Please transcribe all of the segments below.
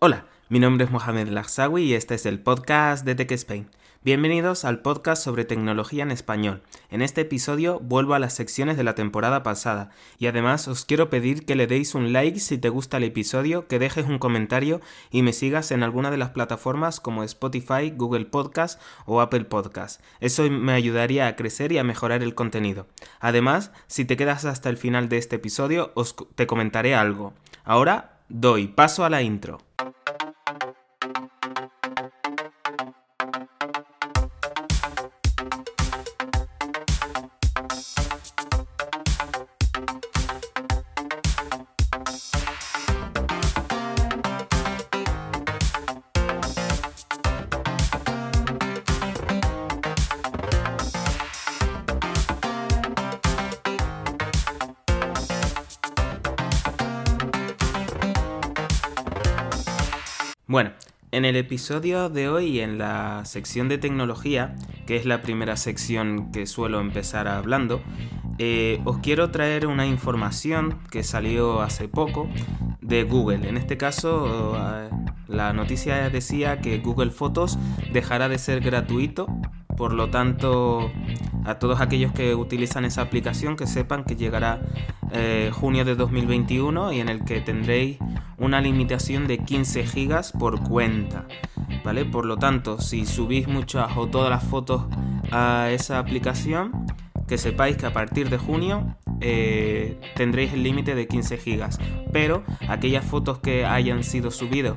Hola, mi nombre es Mohamed Lagsawi y este es el podcast de Tech Spain. Bienvenidos al podcast sobre tecnología en español. En este episodio vuelvo a las secciones de la temporada pasada y además os quiero pedir que le deis un like si te gusta el episodio, que dejes un comentario y me sigas en alguna de las plataformas como Spotify, Google Podcast o Apple Podcast. Eso me ayudaría a crecer y a mejorar el contenido. Además, si te quedas hasta el final de este episodio, os te comentaré algo. Ahora doy paso a la intro. El episodio de hoy, en la sección de tecnología, que es la primera sección que suelo empezar hablando, eh, os quiero traer una información que salió hace poco de Google. En este caso, eh, la noticia decía que Google Fotos dejará de ser gratuito, por lo tanto, a todos aquellos que utilizan esa aplicación que sepan que llegará eh, junio de 2021 y en el que tendréis una limitación de 15 gigas por cuenta. ¿Vale? Por lo tanto, si subís muchas o todas las fotos a esa aplicación, que sepáis que a partir de junio eh, tendréis el límite de 15 gigas. Pero aquellas fotos que hayan sido subidas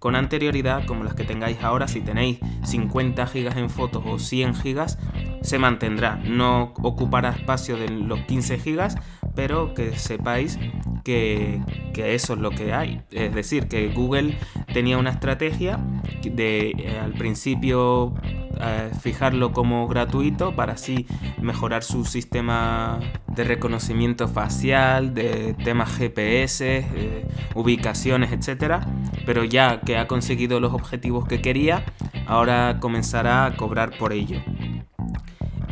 con anterioridad, como las que tengáis ahora, si tenéis 50 gigas en fotos o 100 gigas, se mantendrá. No ocupará espacio de los 15 gigas, pero que sepáis que, eso es lo que hay. Es decir, que Google tenía una estrategia de eh, al principio eh, fijarlo como gratuito para así mejorar su sistema de reconocimiento facial, de temas GPS, eh, ubicaciones, etc. Pero ya que ha conseguido los objetivos que quería, ahora comenzará a cobrar por ello.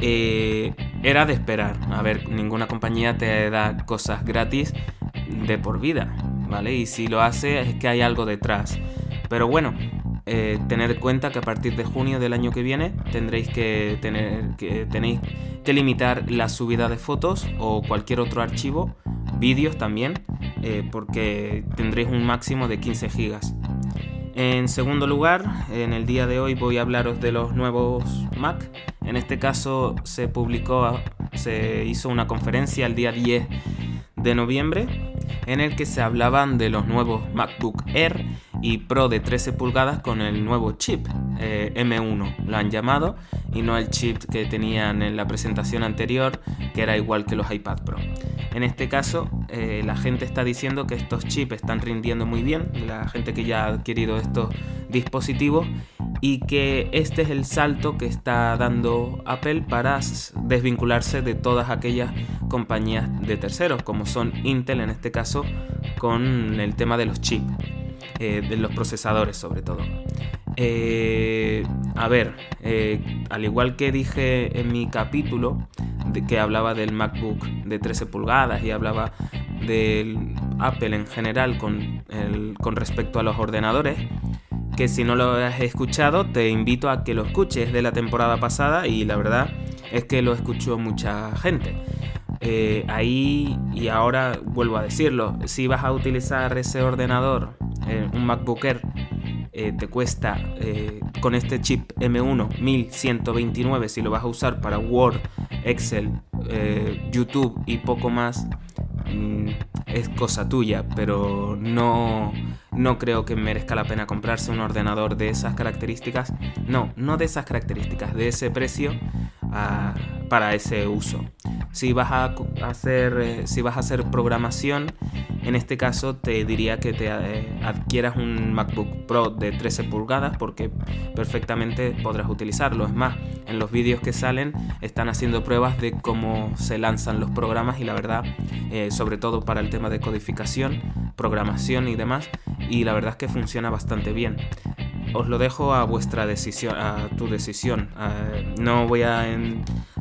era de esperar. A ver, ninguna compañía te da cosas gratis de por vida, ¿vale? Y si lo hace es que hay algo detrás. Pero bueno, eh, tened en cuenta que a partir de junio del año que viene tendréis que tener que tenéis que limitar la subida de fotos o cualquier otro archivo, vídeos también, eh, porque tendréis un máximo de 15 gigas. En segundo lugar, en el día de hoy voy a hablaros de los nuevos Mac. En este caso se publicó, se hizo una conferencia el día 10 de noviembre en el que se hablaban de los nuevos MacBook Air y Pro de 13 pulgadas con el nuevo chip eh, M1, lo han llamado, y no el chip que tenían en la presentación anterior, que era igual que los iPad Pro. En este caso, eh, la gente está diciendo que estos chips están rindiendo muy bien, la gente que ya ha adquirido estos dispositivos, y que este es el salto que está dando Apple para desvincularse de todas aquellas compañías de terceros, como son Intel en este caso, con el tema de los chips, eh, de los procesadores sobre todo. Eh, a ver, eh, al igual que dije en mi capítulo, de que hablaba del MacBook de 13 pulgadas y hablaba del Apple en general con, con respecto a los ordenadores, que si no lo has escuchado te invito a que lo escuches de la temporada pasada y la verdad es que lo escuchó mucha gente. Eh, ahí y ahora vuelvo a decirlo, si vas a utilizar ese ordenador, eh, un MacBook eh, te cuesta con este chip M1 1129 si lo vas a usar para Word, Excel, YouTube y poco más. Es cosa tuya, pero no, no creo que merezca la pena comprarse un ordenador de esas características. No, no de esas características, de ese precio ah, para ese uso. Si vas a hacer, eh, si vas a hacer programación, en este caso te diría que te eh, adquieras un MacBook Pro de 13 pulgadas porque perfectamente podrás utilizarlo. Es más, en los vídeos que salen están haciendo pruebas de cómo se lanzan los programas y la verdad, eh, sobre todo para el tema de codificación, programación y demás, y la verdad es que funciona bastante bien. Os lo dejo a vuestra decisión, a tu decisión. no voy a,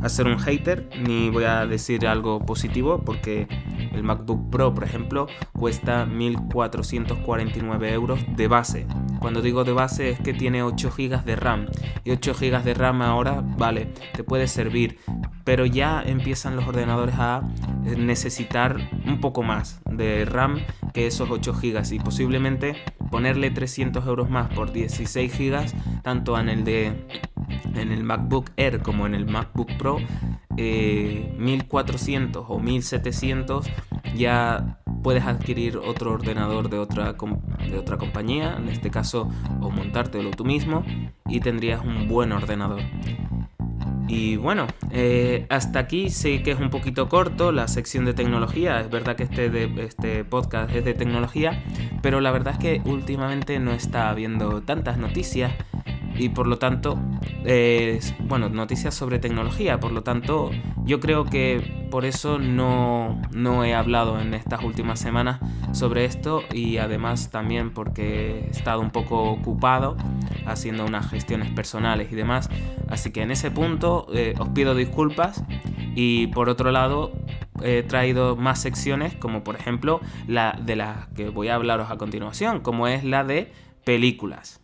ser un hater ni voy a decir algo positivo porque el MacBook Pro, por ejemplo, cuesta 1.449 euros de base. Cuando digo de base es que tiene 8 GB de RAM y 8 GB de RAM ahora, vale, te puede servir, pero ya empiezan los ordenadores a necesitar un poco más de RAM que esos 8 GB y posiblemente ponerle 300 euros más por 16 GB, tanto en el de en el MacBook Air como en el MacBook Pro, 1400 eh, o 1700 ya puedes adquirir otro ordenador de otra, de otra compañía, en este caso, o montártelo tú mismo y tendrías un buen ordenador. Y bueno, eh, hasta aquí sé que es un poquito corto la sección de tecnología. Es verdad que este, de, este podcast es de tecnología, pero la verdad es que últimamente no está habiendo tantas noticias y por lo tanto, bueno, noticias sobre tecnología, por lo tanto, yo creo que por eso no, no he hablado en estas últimas semanas sobre esto y además también porque he estado un poco ocupado haciendo unas gestiones personales y demás, así que en ese punto eh, os pido disculpas y por otro lado he traído más secciones como por ejemplo la de las que voy a hablaros a continuación, como es la de películas.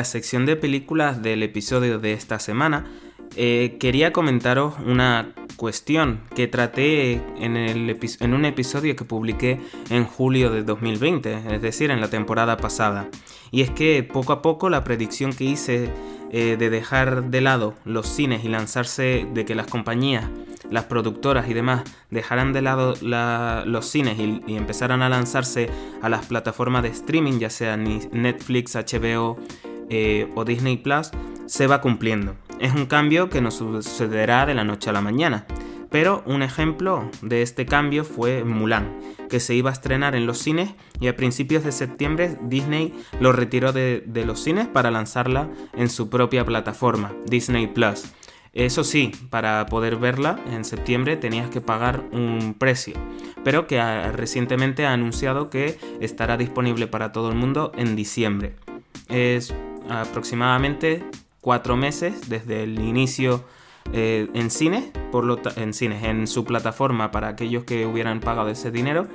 La sección de películas del episodio de esta semana, eh, quería comentaros una cuestión que traté en, en, un episodio que publiqué en julio de 2020, es decir, en la temporada pasada. Y es que poco a poco la predicción que hice eh, de dejar de lado los cines y lanzarse, de que las compañías, las productoras y demás dejaran de lado los cines y, y empezaran a lanzarse a las plataformas de streaming, ya sea Netflix, HBO, eh, o Disney Plus se va cumpliendo. Es un cambio que no sucederá de la noche a la mañana. Pero un ejemplo de este cambio fue Mulan, que se iba a estrenar en los cines y a principios de septiembre Disney lo retiró de, los cines para lanzarla en su propia plataforma, Disney Plus. Eso sí, para poder verla en septiembre tenías que pagar un precio, pero que recientemente ha anunciado que estará disponible para todo el mundo en diciembre. Es aproximadamente cuatro meses desde el inicio eh, en cine, por lo en cines, en su plataforma para aquellos que hubieran pagado ese dinero.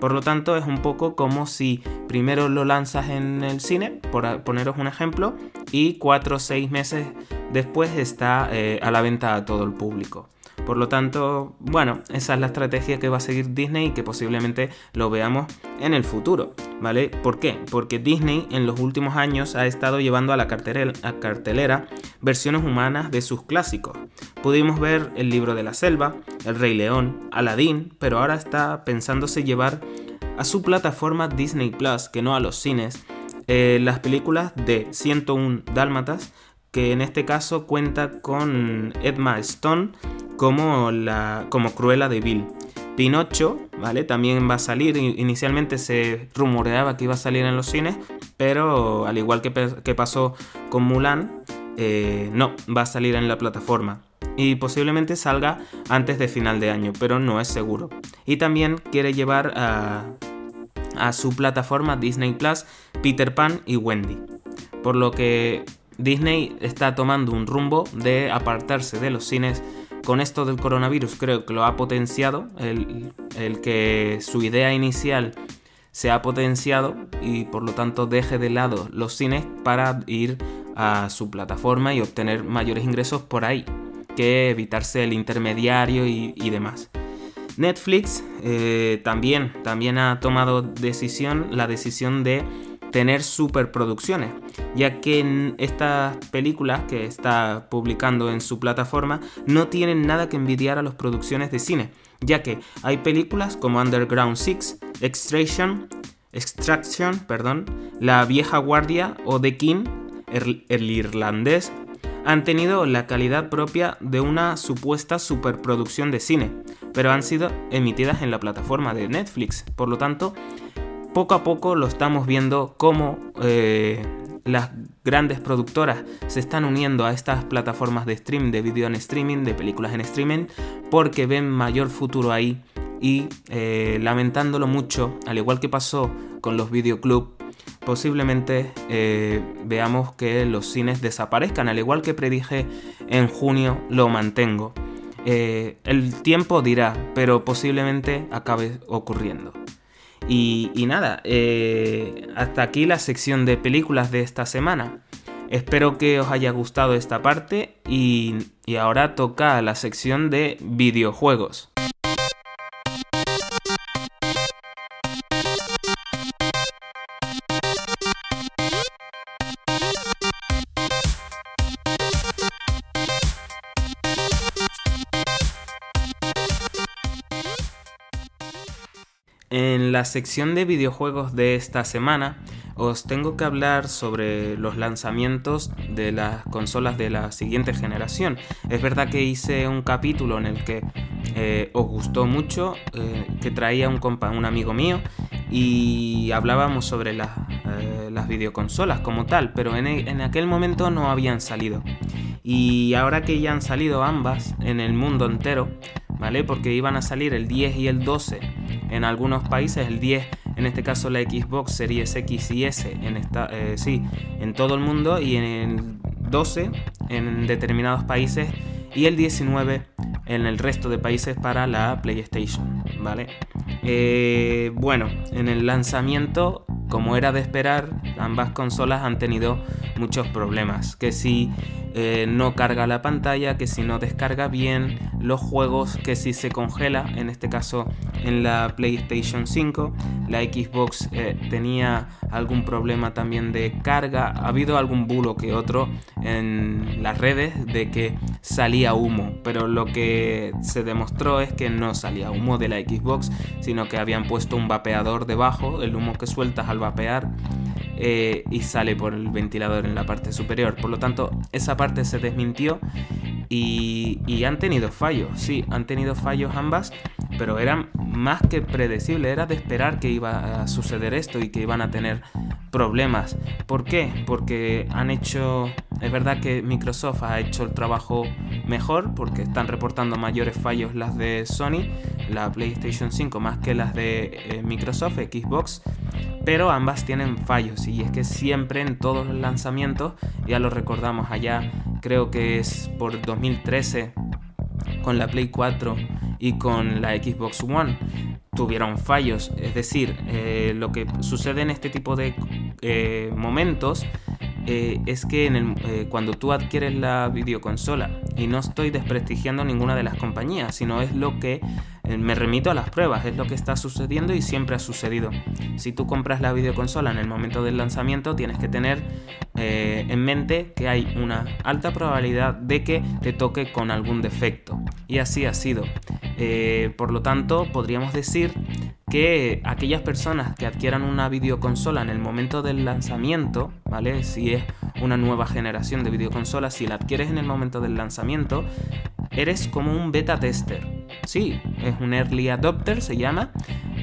Por lo tanto, es un poco como si primero lo lanzas en el cine, por poneros un ejemplo, y cuatro o seis meses después está eh, a la venta a todo el público. Por lo tanto, bueno, esa es la estrategia que va a seguir Disney y que posiblemente lo veamos en el futuro, ¿vale? ¿Por qué? Porque Disney en los últimos años ha estado llevando a la cartelera, versiones humanas de sus clásicos. Pudimos ver El libro de la selva, El rey león, Aladdin, pero ahora está pensándose llevar a su plataforma Disney Plus, que no a los cines, eh, las películas de 101 Dálmatas, que en este caso cuenta con Edma Stone como, la, como Cruella de Vil. Pinocho, ¿vale? También va a salir. Inicialmente se rumoreaba que iba a salir en los cines, pero al igual que, que pasó con Mulan, eh, no, va a salir en la plataforma. Y posiblemente salga antes de final de año, pero no es seguro. Y también quiere llevar a, a su plataforma Disney Plus Peter Pan y Wendy. Por lo que Disney está tomando un rumbo de apartarse de los cines con esto del coronavirus creo que lo ha potenciado, el, que su idea inicial se ha potenciado y por lo tanto deje de lado los cines para ir a su plataforma y obtener mayores ingresos por ahí, que evitarse el intermediario y, demás. Netflix eh, también, también ha tomado decisión, la decisión de tener superproducciones, ya que estas películas que está publicando en su plataforma no tienen nada que envidiar a las producciones de cine, ya que hay películas como Underground Six, Extraction, Extraction, perdón, La vieja guardia o The King, el, irlandés, han tenido la calidad propia de una supuesta superproducción de cine, pero han sido emitidas en la plataforma de Netflix. Por lo tanto, poco a poco lo estamos viendo como eh, las grandes productoras se están uniendo a estas plataformas de streaming, de video en streaming, de películas en streaming, porque ven mayor futuro ahí y eh, lamentándolo mucho, al igual que pasó con los videoclubs, posiblemente eh, veamos que los cines desaparezcan, al igual que predije en junio, lo mantengo. El tiempo dirá, pero posiblemente acabe ocurriendo. Y, nada, hasta aquí la sección de películas de esta semana. Espero que os haya gustado esta parte y ahora toca la sección de videojuegos. En la sección de videojuegos de esta semana os tengo que hablar sobre los lanzamientos de las consolas de la siguiente generación. Es verdad que hice un capítulo en el que eh, os gustó mucho, eh, que traía un, amigo mío y hablábamos sobre eh, las videoconsolas como tal, pero en, en aquel momento no habían salido. Y ahora que ya han salido ambas en el mundo entero, ¿vale? Porque iban a salir el 10 y el 12 en algunos países, el 10 en este caso la Xbox Series X y S en esta, eh, sí, en todo el mundo y en el 12 en determinados países y el 19 en el resto de países para la PlayStation, ¿vale? Eh, bueno, en el lanzamiento, como era de esperar, ambas consolas han tenido muchos problemas, que si eh, no carga la pantalla, que si no descarga bien los juegos, que si se congela, en este caso en la PlayStation 5, la Xbox eh, tenía algún problema también de carga, ha habido algún bulo que otro en las redes de que salía humo, pero lo que se demostró es que no salía humo de la Xbox, sino que habían puesto un vapeador debajo, el humo que sueltas al vapear eh, y sale por el ventilador en la parte superior. Por lo tanto, esa parte se desmintió y, y, han tenido fallos, sí, han tenido fallos ambas, pero eran más que predecibles, era de esperar que iba a suceder esto y que iban a tener problemas. ¿Por qué? Porque han hecho, es verdad que Microsoft ha hecho el trabajo mejor, porque están reportando mayores fallos las de Sony, la PlayStation 5 más que las de eh, Microsoft, Xbox pero ambas tienen fallos y es que siempre en todos los lanzamientos, ya lo recordamos allá, creo que es por 2013 con la Play 4 y con la Xbox One, tuvieron fallos. Es decir, eh, lo que sucede en este tipo de eh, momentos eh, es que cuando tú adquieres la videoconsola, y no estoy desprestigiando ninguna de las compañías, sino es lo que eh, me remito a las pruebas, es lo que está sucediendo y siempre ha sucedido. Si tú compras la videoconsola en el momento del lanzamiento, tienes que tener eh, en mente que hay una alta probabilidad de que te toque con algún defecto. Y así ha sido. Eh, por lo tanto, podríamos decir que aquellas personas que adquieran una videoconsola en el momento del lanzamiento, ¿vale? Si es una nueva generación de videoconsolas, si la adquieres en el momento del lanzamiento, eres como un beta tester. Sí, es un early adopter, se llama.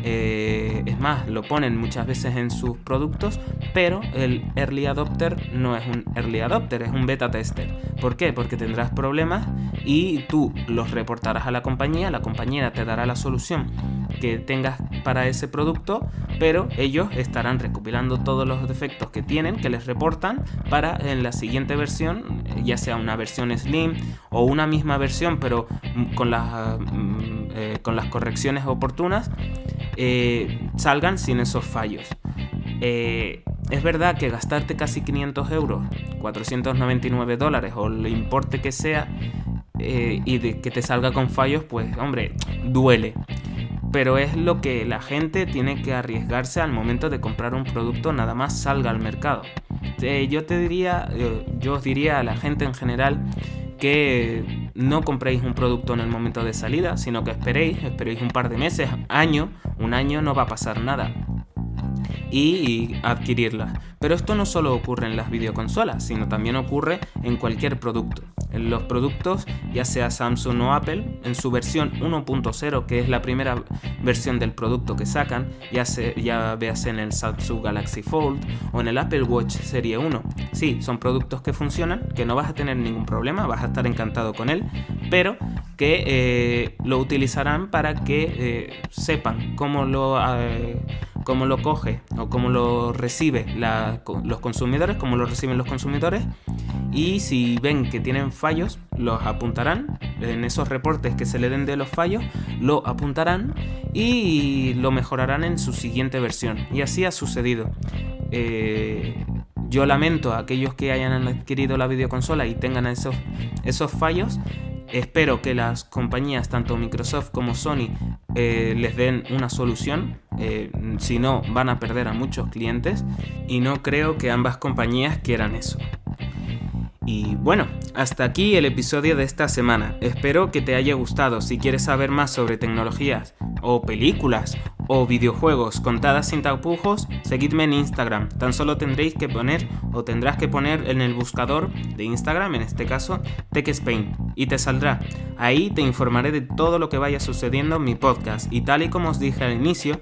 Eh, es más, lo ponen muchas veces en sus productos, pero el early adopter no es un early adopter, es un beta tester. ¿Por qué? Porque tendrás problemas y tú los reportarás a la compañía, la compañía te dará la solución que tengas para ese producto, pero ellos estarán recopilando todos los defectos que tienen, que les reportan, para en la siguiente versión, ya sea una versión slim o una misma versión, pero con las, mm, eh, con las correcciones oportunas, eh, salgan sin esos fallos. Eh, es verdad que gastarte casi 500 euros, 499 dólares o el importe que sea, y que te salga con fallos, pues hombre, duele pero es lo que la gente tiene que arriesgarse al momento de comprar un producto nada más salga al mercado. Eh, yo te diría, eh, yo os diría a la gente en general que no compréis un producto en el momento de salida, sino que esperéis, esperéis un par de meses, año, un año no va a pasar nada y adquirirla. Pero esto no solo ocurre en las videoconsolas, sino también ocurre en cualquier producto. los productos, ya sea Samsung o Apple, en su versión 1.0, que es la primera versión del producto que sacan, ya, se, ya veas en el Samsung Galaxy Fold o en el Apple Watch Serie 1. Sí, son productos que funcionan, que no vas a tener ningún problema, vas a estar encantado con él, pero que eh, lo utilizarán para que eh, sepan cómo lo, eh, cómo lo coge o cómo lo recibe los consumidores, cómo lo reciben los consumidores y si ven que tienen fallos, los apuntarán en esos reportes que se le den de los fallos, lo apuntarán y lo mejorarán en su siguiente versión. Y así ha sucedido. yo lamento a aquellos que hayan adquirido la videoconsola y tengan esos, esos fallos, Espero que las compañías, tanto Microsoft como Sony, eh, les den una solución. Eh, si no, van a perder a muchos clientes. Y no creo que ambas compañías quieran eso. Y bueno, hasta aquí el episodio de esta semana. Espero que te haya gustado. Si quieres saber más sobre tecnologías o películas videojuegos contadas sin tapujos, seguidme en Instagram. Tan solo tendréis que poner o tendrás que poner en el buscador de Instagram, en este caso, TechSpain, y te saldrá. Ahí te informaré de todo lo que vaya sucediendo en mi podcast. Y tal y como os dije al inicio,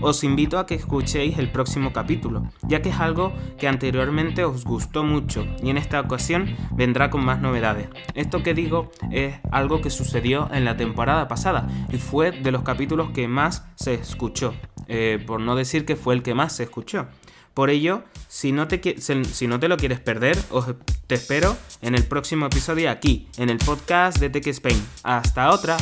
os invito a que escuchéis el próximo capítulo, ya que es algo que anteriormente os gustó mucho y en esta ocasión vendrá con más novedades. Esto que digo es algo que sucedió en la temporada pasada y fue de los capítulos que más se escuchó, eh, por no decir que fue el que más se escuchó. Por ello, si no te, si no te lo quieres perder, os, te espero en el próximo episodio aquí, en el podcast de Tech Spain. Hasta otra.